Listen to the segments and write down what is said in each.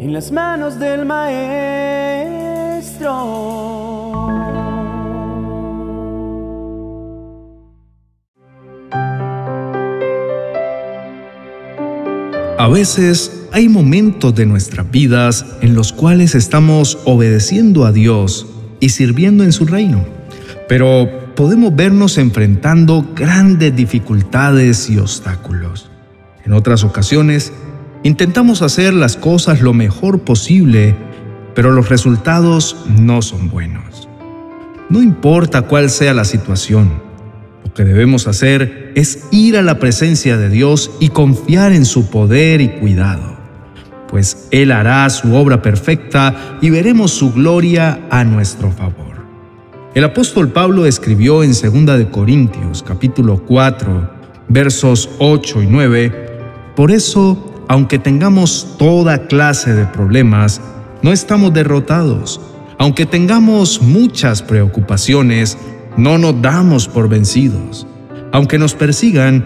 en las manos del Maestro. A veces hay momentos de nuestras vidas en los cuales estamos obedeciendo a Dios y sirviendo en su reino, pero podemos vernos enfrentando grandes dificultades y obstáculos. En otras ocasiones, Intentamos hacer las cosas lo mejor posible, pero los resultados no son buenos. No importa cuál sea la situación, lo que debemos hacer es ir a la presencia de Dios y confiar en su poder y cuidado, pues Él hará su obra perfecta y veremos su gloria a nuestro favor. El apóstol Pablo escribió en 2 de Corintios capítulo 4, versos 8 y 9, Por eso aunque tengamos toda clase de problemas, no estamos derrotados. Aunque tengamos muchas preocupaciones, no nos damos por vencidos. Aunque nos persigan,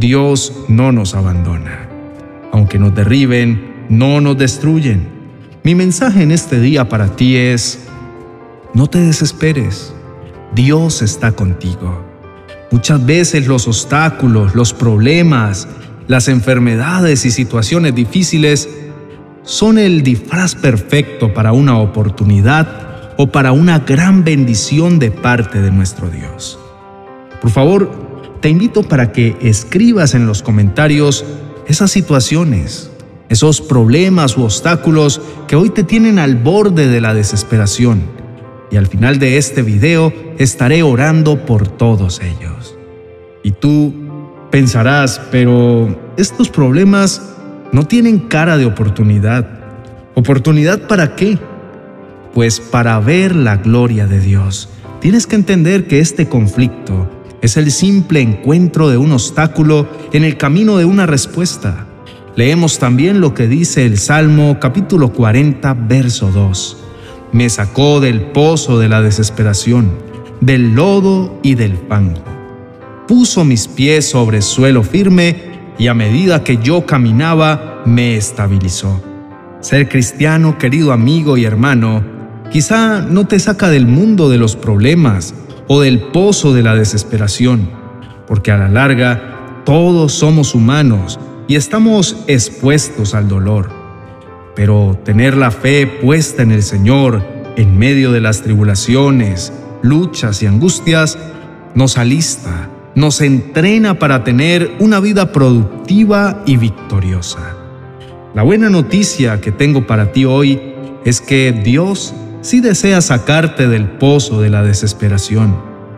Dios no nos abandona. Aunque nos derriben, no nos destruyen. Mi mensaje en este día para ti es, no te desesperes. Dios está contigo. Muchas veces los obstáculos, los problemas, las enfermedades y situaciones difíciles son el disfraz perfecto para una oportunidad o para una gran bendición de parte de nuestro Dios. Por favor, te invito para que escribas en los comentarios esas situaciones, esos problemas u obstáculos que hoy te tienen al borde de la desesperación. Y al final de este video estaré orando por todos ellos. Y tú Pensarás, pero estos problemas no tienen cara de oportunidad. ¿Oportunidad para qué? Pues para ver la gloria de Dios. Tienes que entender que este conflicto es el simple encuentro de un obstáculo en el camino de una respuesta. Leemos también lo que dice el Salmo capítulo 40, verso 2. Me sacó del pozo de la desesperación, del lodo y del fango puso mis pies sobre suelo firme y a medida que yo caminaba me estabilizó. Ser cristiano, querido amigo y hermano, quizá no te saca del mundo de los problemas o del pozo de la desesperación, porque a la larga todos somos humanos y estamos expuestos al dolor. Pero tener la fe puesta en el Señor en medio de las tribulaciones, luchas y angustias nos alista nos entrena para tener una vida productiva y victoriosa. La buena noticia que tengo para ti hoy es que Dios sí desea sacarte del pozo de la desesperación.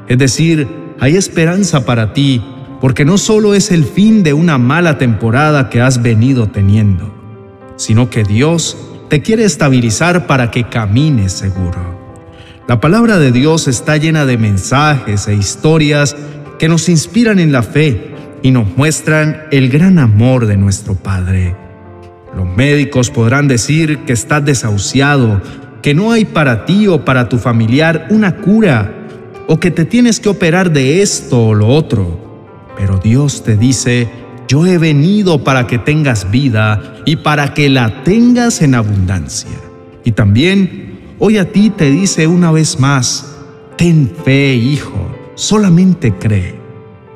Es decir, hay esperanza para ti porque no solo es el fin de una mala temporada que has venido teniendo, sino que Dios te quiere estabilizar para que camines seguro. La palabra de Dios está llena de mensajes e historias que nos inspiran en la fe y nos muestran el gran amor de nuestro Padre. Los médicos podrán decir que estás desahuciado, que no hay para ti o para tu familiar una cura, o que te tienes que operar de esto o lo otro. Pero Dios te dice, yo he venido para que tengas vida y para que la tengas en abundancia. Y también hoy a ti te dice una vez más, ten fe, hijo solamente cree.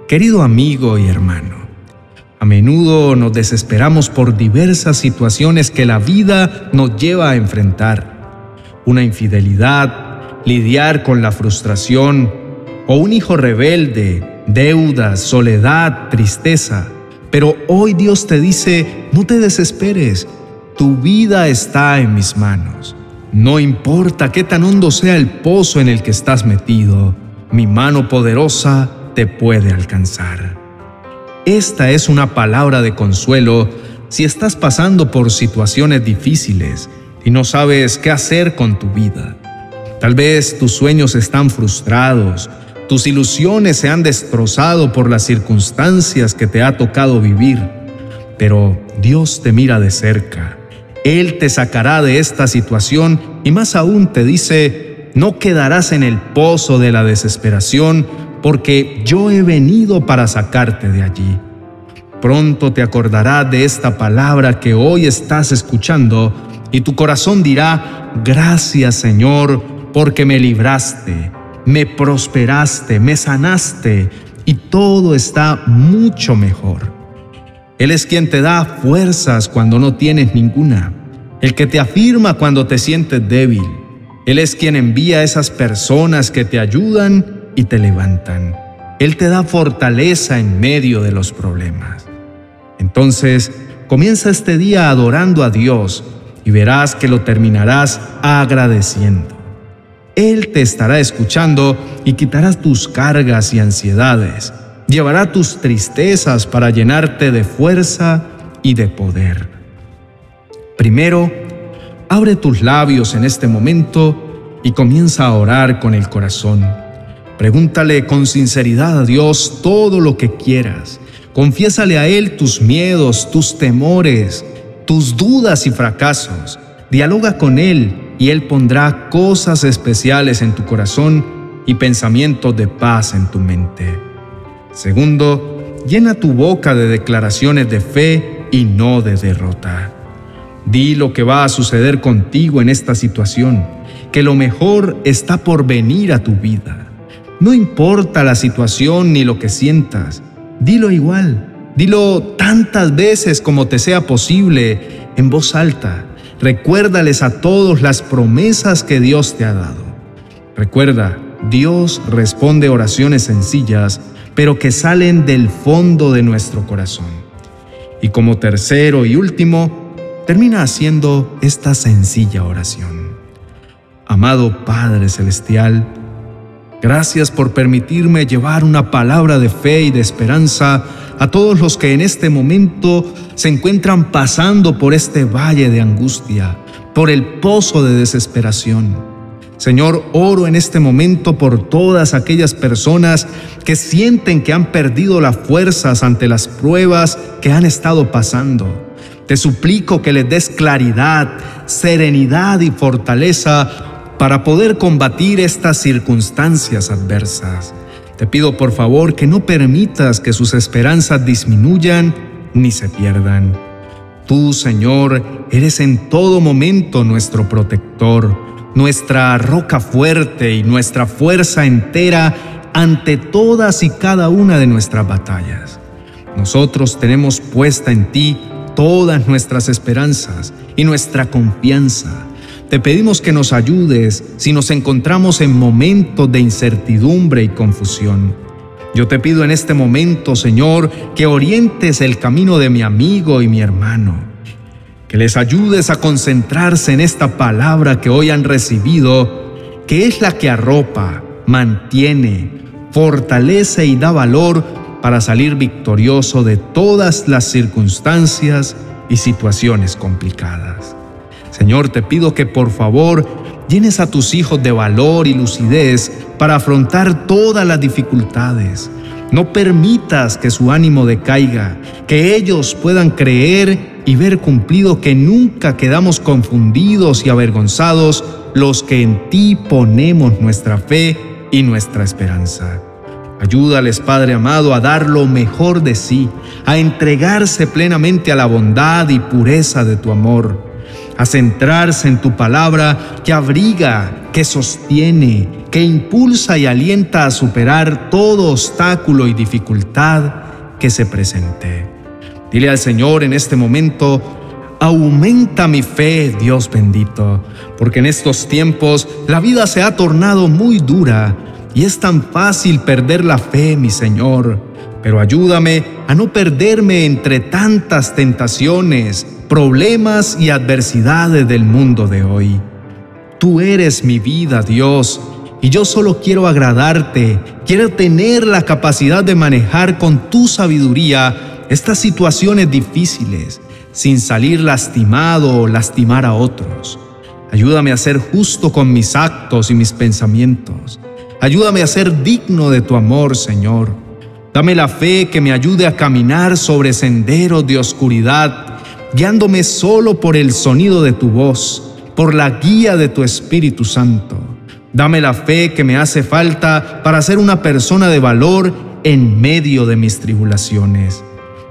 Querido amigo y hermano, a menudo nos desesperamos por diversas situaciones que la vida nos lleva a enfrentar. Una infidelidad, lidiar con la frustración o un hijo rebelde, deudas, soledad, tristeza. Pero hoy Dios te dice, no te desesperes, tu vida está en mis manos. No importa qué tan hondo sea el pozo en el que estás metido, mi mano poderosa te puede alcanzar. Esta es una palabra de consuelo si estás pasando por situaciones difíciles y no sabes qué hacer con tu vida. Tal vez tus sueños están frustrados, tus ilusiones se han destrozado por las circunstancias que te ha tocado vivir, pero Dios te mira de cerca. Él te sacará de esta situación y más aún te dice, no quedarás en el pozo de la desesperación, porque yo he venido para sacarte de allí. Pronto te acordarás de esta palabra que hoy estás escuchando y tu corazón dirá, gracias Señor, porque me libraste, me prosperaste, me sanaste y todo está mucho mejor. Él es quien te da fuerzas cuando no tienes ninguna, el que te afirma cuando te sientes débil. Él es quien envía a esas personas que te ayudan y te levantan. Él te da fortaleza en medio de los problemas. Entonces, comienza este día adorando a Dios y verás que lo terminarás agradeciendo. Él te estará escuchando y quitarás tus cargas y ansiedades. Llevará tus tristezas para llenarte de fuerza y de poder. Primero, abre tus labios en este momento y comienza a orar con el corazón. Pregúntale con sinceridad a Dios todo lo que quieras. Confiésale a Él tus miedos, tus temores, tus dudas y fracasos. Dialoga con Él y Él pondrá cosas especiales en tu corazón y pensamientos de paz en tu mente. Segundo, llena tu boca de declaraciones de fe y no de derrota. Di lo que va a suceder contigo en esta situación, que lo mejor está por venir a tu vida. No importa la situación ni lo que sientas, dilo igual, dilo tantas veces como te sea posible en voz alta Recuérdales a todos las promesas que Dios te ha dado. Recuerda, Dios responde oraciones sencillas, pero que salen del fondo de nuestro corazón. Y como tercero y último, termina haciendo esta sencilla oración. Amado Padre Celestial, gracias por permitirme llevar una palabra de fe y de esperanza a todos los que en este momento se encuentran pasando por este valle de angustia, por el pozo de desesperación. Señor, oro en este momento por todas aquellas personas que sienten que han perdido las fuerzas ante las pruebas que han estado pasando. Te suplico que les des claridad, serenidad y fortaleza para poder combatir estas circunstancias adversas. Te pido por favor que no permitas que sus esperanzas disminuyan ni se pierdan. Tú, Señor, eres en todo momento nuestro protector, nuestra roca fuerte y nuestra fuerza entera ante todas y cada una de nuestras batallas. Nosotros tenemos puesta en ti todas nuestras esperanzas y nuestra confianza te pedimos que nos ayudes si nos encontramos en momentos de incertidumbre y confusión. Yo te pido en este momento, Señor, que orientes el camino de mi amigo y mi hermano, que les ayudes a concentrarse en esta palabra que hoy han recibido, que es la que arropa, mantiene, fortalece y da valor para salir victorioso de todas las circunstancias y situaciones complicadas. Señor, te pido que por favor llenes a tus hijos de valor y lucidez para afrontar todas las dificultades. No permitas que su ánimo decaiga, que ellos puedan creer y ver cumplido que nunca quedamos confundidos y avergonzados los que en ti ponemos nuestra fe y nuestra esperanza. Ayúdales, Padre amado, a dar lo mejor de sí, a entregarse plenamente a la bondad y pureza de tu amor a centrarse en tu palabra que abriga, que sostiene, que impulsa y alienta a superar todo obstáculo y dificultad que se presente. Dile al Señor en este momento, aumenta mi fe, Dios bendito, porque en estos tiempos la vida se ha tornado muy dura y es tan fácil perder la fe, mi Señor. Pero ayúdame a no perderme entre tantas tentaciones, problemas y adversidades del mundo de hoy. Tú eres mi vida, Dios, y yo solo quiero agradarte, quiero tener la capacidad de manejar con tu sabiduría estas situaciones difíciles, sin salir lastimado o lastimar a otros. Ayúdame a ser justo con mis actos y mis pensamientos. Ayúdame a ser digno de tu amor, Señor. Dame la fe que me ayude a caminar sobre senderos de oscuridad guiándome solo por el sonido de tu voz, por la guía de tu Espíritu Santo. Dame la fe que me hace falta para ser una persona de valor en medio de mis tribulaciones.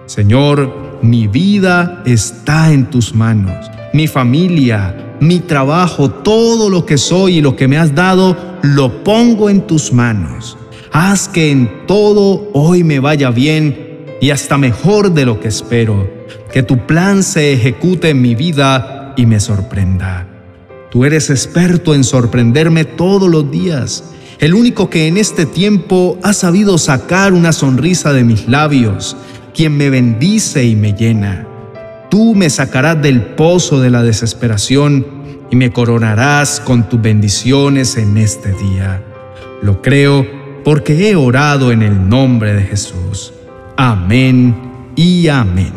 Señor, mi vida está en tus manos. Mi familia, mi trabajo, todo lo que soy y lo que me has dado, lo pongo en tus manos. Haz que en todo hoy me vaya bien y hasta mejor de lo que espero. Que tu plan se ejecute en mi vida y me sorprenda. Tú eres experto en sorprenderme todos los días, el único que en este tiempo ha sabido sacar una sonrisa de mis labios, quien me bendice y me llena. Tú me sacarás del pozo de la desesperación y me coronarás con tus bendiciones en este día. Lo creo porque he orado en el nombre de Jesús. Amén y amén.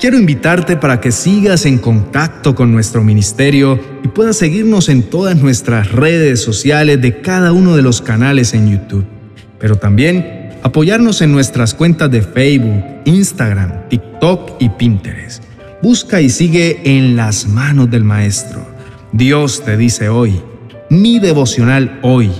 Quiero invitarte para que sigas en contacto con nuestro ministerio y puedas seguirnos en todas nuestras redes sociales de cada uno de los canales en YouTube, pero también apoyarnos en nuestras cuentas de Facebook, Instagram, TikTok y Pinterest. Busca y sigue en las manos del Maestro. Dios te dice hoy, mi devocional hoy,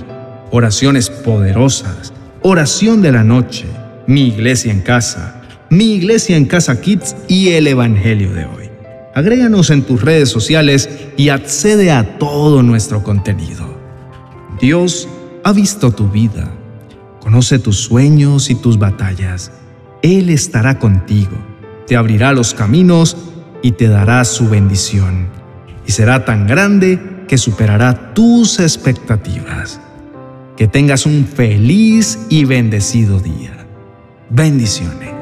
oraciones poderosas, oración de la noche, mi iglesia en casa mi iglesia en Casa Kids y el Evangelio de hoy. Agréganos en tus redes sociales y accede a todo nuestro contenido. Dios ha visto tu vida, conoce tus sueños y tus batallas. Él estará contigo, te abrirá los caminos y te dará su bendición. Y será tan grande que superará tus expectativas. Que tengas un feliz y bendecido día. Bendiciones.